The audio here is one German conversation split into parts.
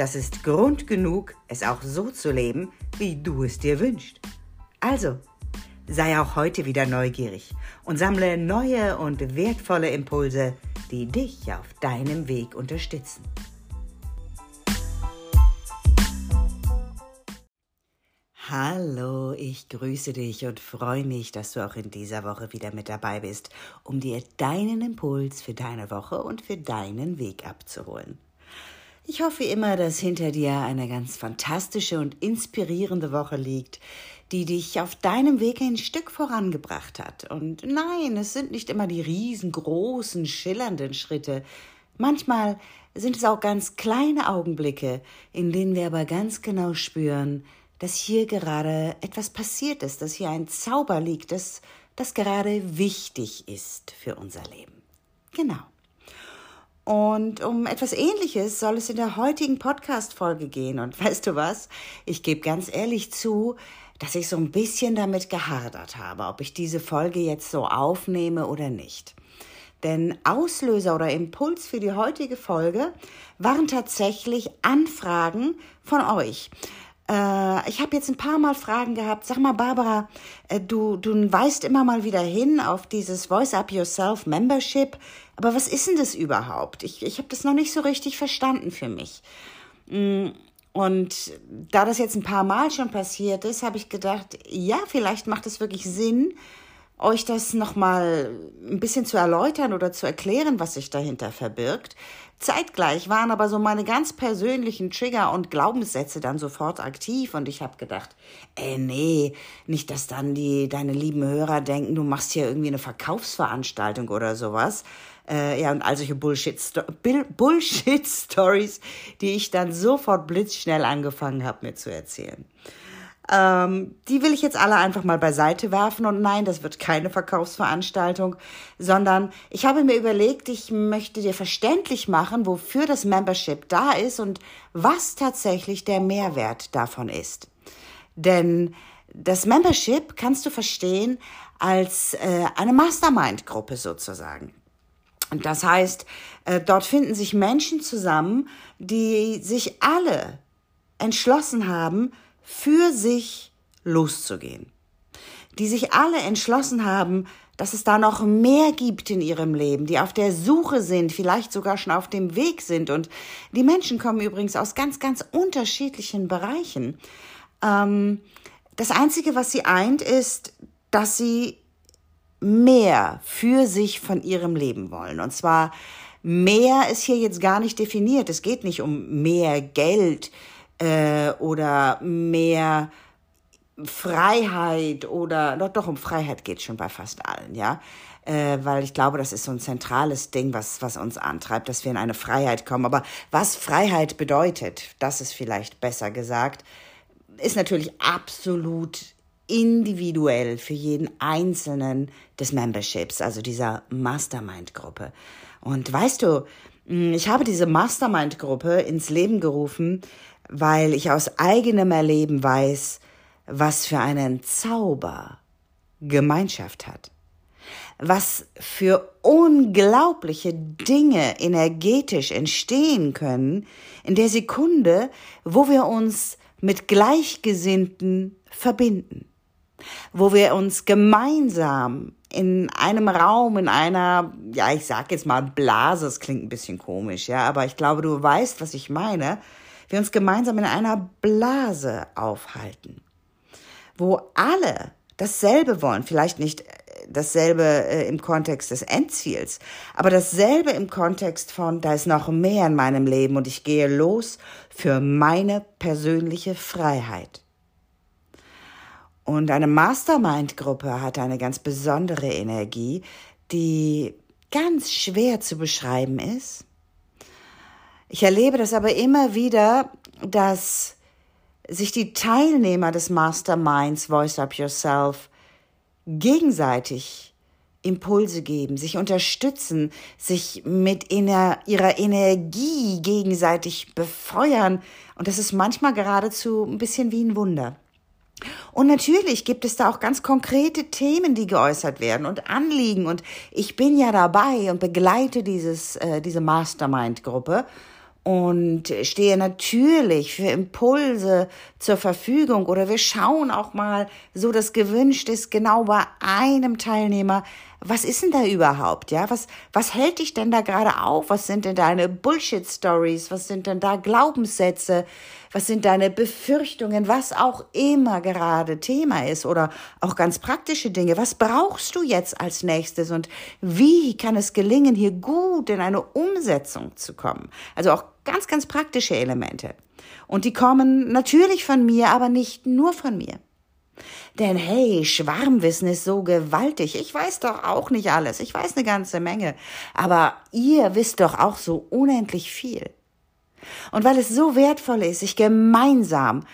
das ist Grund genug, es auch so zu leben, wie du es dir wünschst. Also, sei auch heute wieder neugierig und sammle neue und wertvolle Impulse, die dich auf deinem Weg unterstützen. Hallo, ich grüße dich und freue mich, dass du auch in dieser Woche wieder mit dabei bist, um dir deinen Impuls für deine Woche und für deinen Weg abzuholen. Ich hoffe immer, dass hinter dir eine ganz fantastische und inspirierende Woche liegt, die dich auf deinem Weg ein Stück vorangebracht hat. Und nein, es sind nicht immer die riesengroßen, schillernden Schritte. Manchmal sind es auch ganz kleine Augenblicke, in denen wir aber ganz genau spüren, dass hier gerade etwas passiert ist, dass hier ein Zauber liegt, dass das gerade wichtig ist für unser Leben. Genau. Und um etwas Ähnliches soll es in der heutigen Podcast-Folge gehen. Und weißt du was? Ich gebe ganz ehrlich zu, dass ich so ein bisschen damit gehadert habe, ob ich diese Folge jetzt so aufnehme oder nicht. Denn Auslöser oder Impuls für die heutige Folge waren tatsächlich Anfragen von euch. Äh, ich habe jetzt ein paar Mal Fragen gehabt. Sag mal, Barbara, äh, du, du weist immer mal wieder hin auf dieses Voice Up Yourself Membership. Aber was ist denn das überhaupt? Ich, ich habe das noch nicht so richtig verstanden für mich. Mm, und da das jetzt ein paar Mal schon passiert ist, habe ich gedacht, ja, vielleicht macht es wirklich Sinn, euch das nochmal ein bisschen zu erläutern oder zu erklären, was sich dahinter verbirgt. Zeitgleich waren aber so meine ganz persönlichen Trigger und Glaubenssätze dann sofort aktiv und ich habe gedacht, ey, nee, nicht, dass dann die deine lieben Hörer denken, du machst hier irgendwie eine Verkaufsveranstaltung oder sowas. Äh, ja, und all solche Bullshit-Stories, Bullshit die ich dann sofort blitzschnell angefangen habe, mir zu erzählen. Ähm, die will ich jetzt alle einfach mal beiseite werfen und nein, das wird keine Verkaufsveranstaltung, sondern ich habe mir überlegt, ich möchte dir verständlich machen, wofür das Membership da ist und was tatsächlich der Mehrwert davon ist. Denn das Membership kannst du verstehen als äh, eine Mastermind-Gruppe sozusagen. Und das heißt, äh, dort finden sich Menschen zusammen, die sich alle entschlossen haben, für sich loszugehen. Die sich alle entschlossen haben, dass es da noch mehr gibt in ihrem Leben, die auf der Suche sind, vielleicht sogar schon auf dem Weg sind. Und die Menschen kommen übrigens aus ganz, ganz unterschiedlichen Bereichen. Ähm, das Einzige, was sie eint, ist, dass sie mehr für sich von ihrem Leben wollen. Und zwar mehr ist hier jetzt gar nicht definiert. Es geht nicht um mehr Geld, äh, oder mehr Freiheit oder doch, doch um Freiheit geht schon bei fast allen, ja. Äh, weil ich glaube, das ist so ein zentrales Ding, was, was uns antreibt, dass wir in eine Freiheit kommen. Aber was Freiheit bedeutet, das ist vielleicht besser gesagt, ist natürlich absolut individuell für jeden Einzelnen des Memberships, also dieser Mastermind-Gruppe. Und weißt du, ich habe diese Mastermind-Gruppe ins Leben gerufen, weil ich aus eigenem Erleben weiß, was für einen Zauber Gemeinschaft hat. Was für unglaubliche Dinge energetisch entstehen können in der Sekunde, wo wir uns mit Gleichgesinnten verbinden, wo wir uns gemeinsam in einem Raum, in einer, ja, ich sag jetzt mal Blase, es klingt ein bisschen komisch, ja, aber ich glaube, du weißt, was ich meine, wir uns gemeinsam in einer Blase aufhalten, wo alle dasselbe wollen, vielleicht nicht äh, dasselbe äh, im Kontext des Endziels, aber dasselbe im Kontext von, da ist noch mehr in meinem Leben und ich gehe los für meine persönliche Freiheit. Und eine Mastermind-Gruppe hat eine ganz besondere Energie, die ganz schwer zu beschreiben ist, Ich erlebe das aber immer wieder, dass sich die Teilnehmer des Masterminds Voice Up Yourself gegenseitig Impulse geben, sich unterstützen, sich mit ihrer Energie gegenseitig befeuern. Und das ist manchmal geradezu ein bisschen wie ein Wunder. Und natürlich gibt es da auch ganz konkrete Themen, die geäußert werden und Anliegen. Und ich bin ja dabei und begleite dieses, äh, diese Mastermind-Gruppe und stehe natürlich für Impulse zur Verfügung. Oder wir schauen auch mal, so das gewünscht ist, genau bei einem Teilnehmer, was ist denn da überhaupt, ja? Was, was hält dich denn da gerade auf? Was sind denn deine Bullshit-Stories? Was sind denn da Glaubenssätze? Was sind deine Befürchtungen? Was auch immer gerade Thema ist oder auch ganz praktische Dinge. Was brauchst du jetzt als nächstes und wie kann es gelingen, hier gut in eine Umsetzung zu kommen? Also auch ganz, ganz praktische Elemente. Und die kommen natürlich von mir, aber nicht nur von mir. Denn hey, Schwarmwissen ist so gewaltig. Ich weiß doch auch nicht alles. Ich weiß eine ganze Menge. Aber ihr wisst doch auch so unendlich viel. Und weil es so wertvoll ist, sich gemeinsam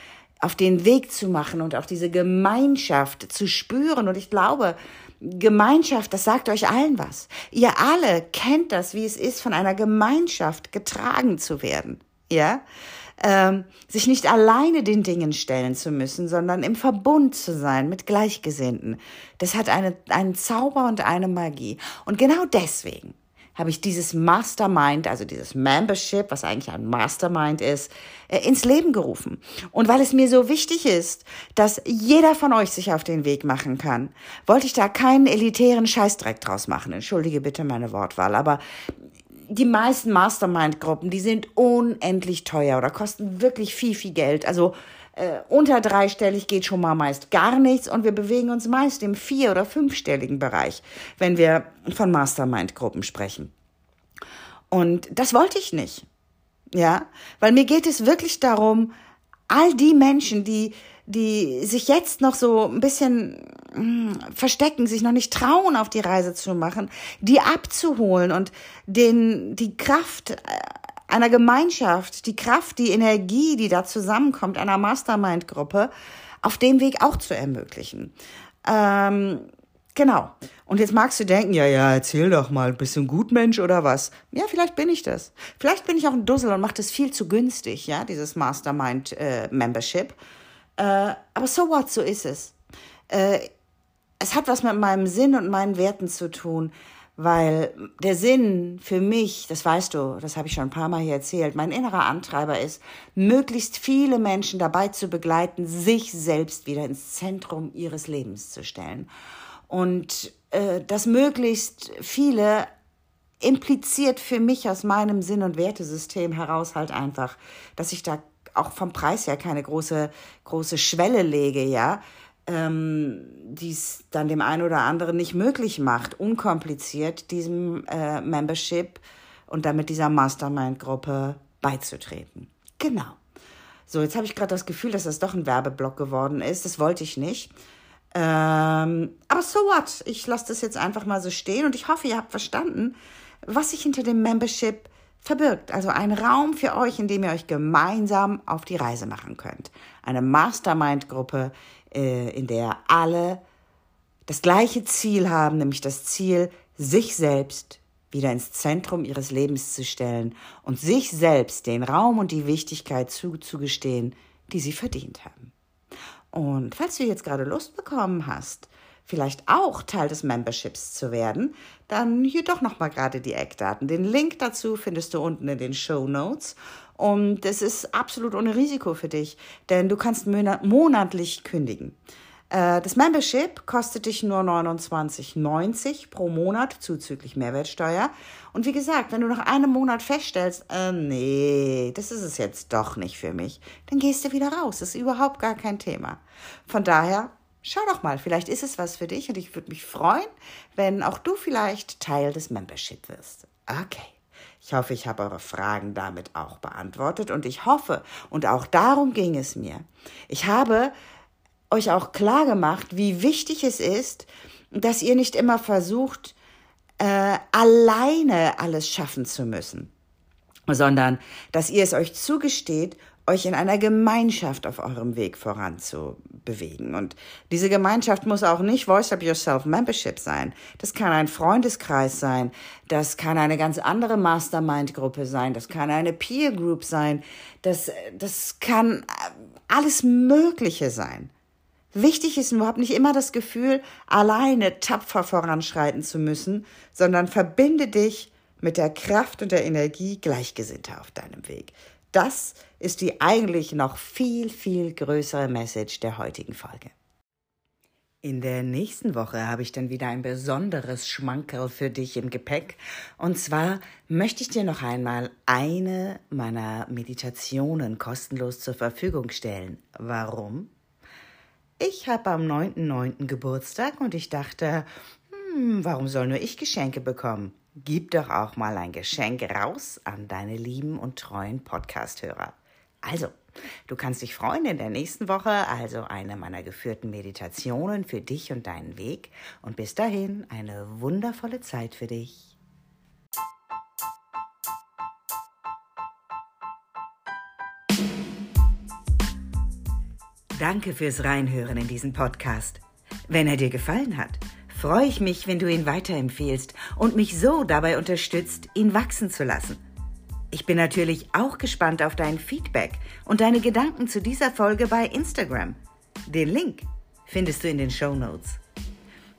auf den Weg zu machen und auch diese Gemeinschaft zu spüren. Und ich glaube, Gemeinschaft, das sagt euch allen was. Ihr alle kennt das, wie es ist, von einer Gemeinschaft getragen zu werden. Ja? ähm, sich nicht alleine den Dingen stellen zu müssen, sondern im Verbund zu sein mit Gleichgesinnten. Das hat eine, einen Zauber und eine Magie. Und genau deswegen habe ich dieses Mastermind, also dieses Membership, was eigentlich ein Mastermind ist, äh, ins Leben gerufen. Und weil es mir so wichtig ist, dass jeder von euch sich auf den Weg machen kann, wollte ich da keinen elitären Scheißdreck draus machen. Entschuldige bitte meine Wortwahl, aber die meisten Mastermind-Gruppen, die sind unendlich teuer oder kosten wirklich viel, viel Geld. Also äh, unter dreistellig geht schon mal meist gar nichts und wir bewegen uns meist im vier- oder fünfstelligen Bereich, wenn wir von Mastermind-Gruppen sprechen. Und das wollte ich nicht. Ja, weil mir geht es wirklich darum, all die Menschen, die die sich jetzt noch so ein bisschen hm, verstecken, sich noch nicht trauen, auf die Reise zu machen, die abzuholen und den, die Kraft äh, einer Gemeinschaft, die Kraft, die Energie, die da zusammenkommt, einer Mastermind-Gruppe, auf dem Weg auch zu ermöglichen. Ähm, genau. Und jetzt magst du denken, ja, ja, erzähl doch mal, bist du ein Gutmensch oder was? Ja, vielleicht bin ich das. Vielleicht bin ich auch ein Dussel und mache das viel zu günstig, ja, dieses Mastermind-Membership. Äh, äh, aber so what, so ist es. Äh, es hat was mit meinem Sinn und meinen Werten zu tun, weil der Sinn für mich, das weißt du, das habe ich schon ein paar Mal hier erzählt, mein innerer Antreiber ist, möglichst viele Menschen dabei zu begleiten, sich selbst wieder ins Zentrum ihres Lebens zu stellen. Und äh, das möglichst viele impliziert für mich aus meinem Sinn- und Wertesystem heraus halt einfach, dass ich da auch vom Preis her keine große, große Schwelle lege, ja, ähm, die es dann dem einen oder anderen nicht möglich macht, unkompliziert diesem äh, Membership und damit dieser Mastermind-Gruppe beizutreten. Genau. So, jetzt habe ich gerade das Gefühl, dass das doch ein Werbeblock geworden ist. Das wollte ich nicht. Ähm, aber so what? Ich lasse das jetzt einfach mal so stehen und ich hoffe, ihr habt verstanden, was sich hinter dem Membership verbirgt. Also ein Raum für euch, in dem ihr euch gemeinsam auf die Reise machen könnt. Eine Mastermind-Gruppe, äh, in der alle das gleiche Ziel haben, nämlich das Ziel, sich selbst wieder ins Zentrum ihres Lebens zu stellen und sich selbst den Raum und die Wichtigkeit zuzugestehen, die sie verdient haben. Und falls du jetzt gerade Lust bekommen hast, vielleicht auch Teil des Memberships zu werden, dann hier doch nochmal gerade die Eckdaten. Den Link dazu findest du unten in den Show Notes. Und es ist absolut ohne Risiko für dich, denn du kannst monatlich kündigen. Äh, das Membership kostet dich nur 29,90 pro Monat zuzüglich Mehrwertsteuer. Und wie gesagt, wenn du nach einem Monat feststellst, äh, nee, das ist es jetzt doch nicht für mich, dann gehst du wieder raus. Das ist überhaupt gar kein Thema. Von daher schau doch mal, vielleicht ist es was für dich und ich würde mich freuen, wenn auch du vielleicht Teil des Membership wirst. Okay. Ich hoffe, ich habe eure Fragen damit auch beantwortet und ich hoffe, und auch darum ging es mir, ich habe euch auch klar gemacht, wie wichtig es ist, dass ihr nicht immer versucht, äh, alleine alles schaffen zu müssen sondern dass ihr es euch zugesteht, euch in einer Gemeinschaft auf eurem Weg voranzubewegen. Und diese Gemeinschaft muss auch nicht Voice Up Yourself Membership sein. Das kann ein Freundeskreis sein. Das kann eine ganz andere Mastermind-Gruppe sein. Das kann eine Peer Group sein. Das, das kann alles Mögliche sein. Wichtig ist nur, hab nicht immer das Gefühl, alleine tapfer voranschreiten zu müssen, sondern verbinde dich mit der Kraft und der Energie Gleichgesinnter auf deinem Weg. Das ist die eigentlich noch viel, viel größere Message der heutigen Folge. In der nächsten Woche habe ich dann wieder ein besonderes Schmankerl für dich im Gepäck. Und zwar möchte ich dir noch einmal eine meiner Meditationen kostenlos zur Verfügung stellen. Warum? Ich habe am 9.9. Geburtstag und ich dachte, hm, warum soll nur ich Geschenke bekommen? Gib doch auch mal ein Geschenk raus an deine lieben und treuen Podcast-Hörer. Also, du kannst dich freuen in der nächsten Woche, also eine meiner geführten Meditationen für dich und deinen Weg. Und bis dahin eine wundervolle Zeit für dich. Danke fürs Reinhören in diesen Podcast. Wenn er dir gefallen hat, freue ich mich, wenn du ihn weiterempfehlst und mich so dabei unterstützt, ihn wachsen zu lassen. Ich bin natürlich auch gespannt auf dein Feedback und deine Gedanken zu dieser Folge bei Instagram. Den Link findest du in den Show Notes.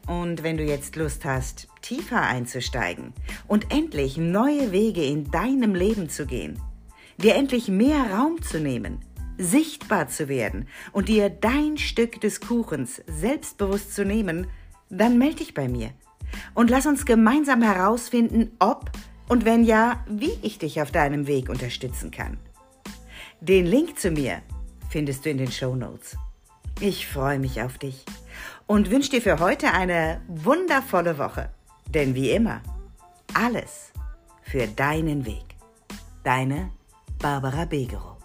Und wenn du jetzt Lust hast, tiefer einzusteigen und endlich neue Wege in deinem Leben zu gehen, dir endlich mehr Raum zu nehmen, sichtbar zu werden und dir dein Stück des Kuchens selbstbewusst zu nehmen, dann melde dich bei mir und lass uns gemeinsam herausfinden, ob und wenn ja, wie ich dich auf deinem Weg unterstützen kann. Den Link zu mir findest du in den Show Notes. Ich freue mich auf dich und wünsche dir für heute eine wundervolle Woche. Denn wie immer, alles für deinen Weg. Deine Barbara Begerow.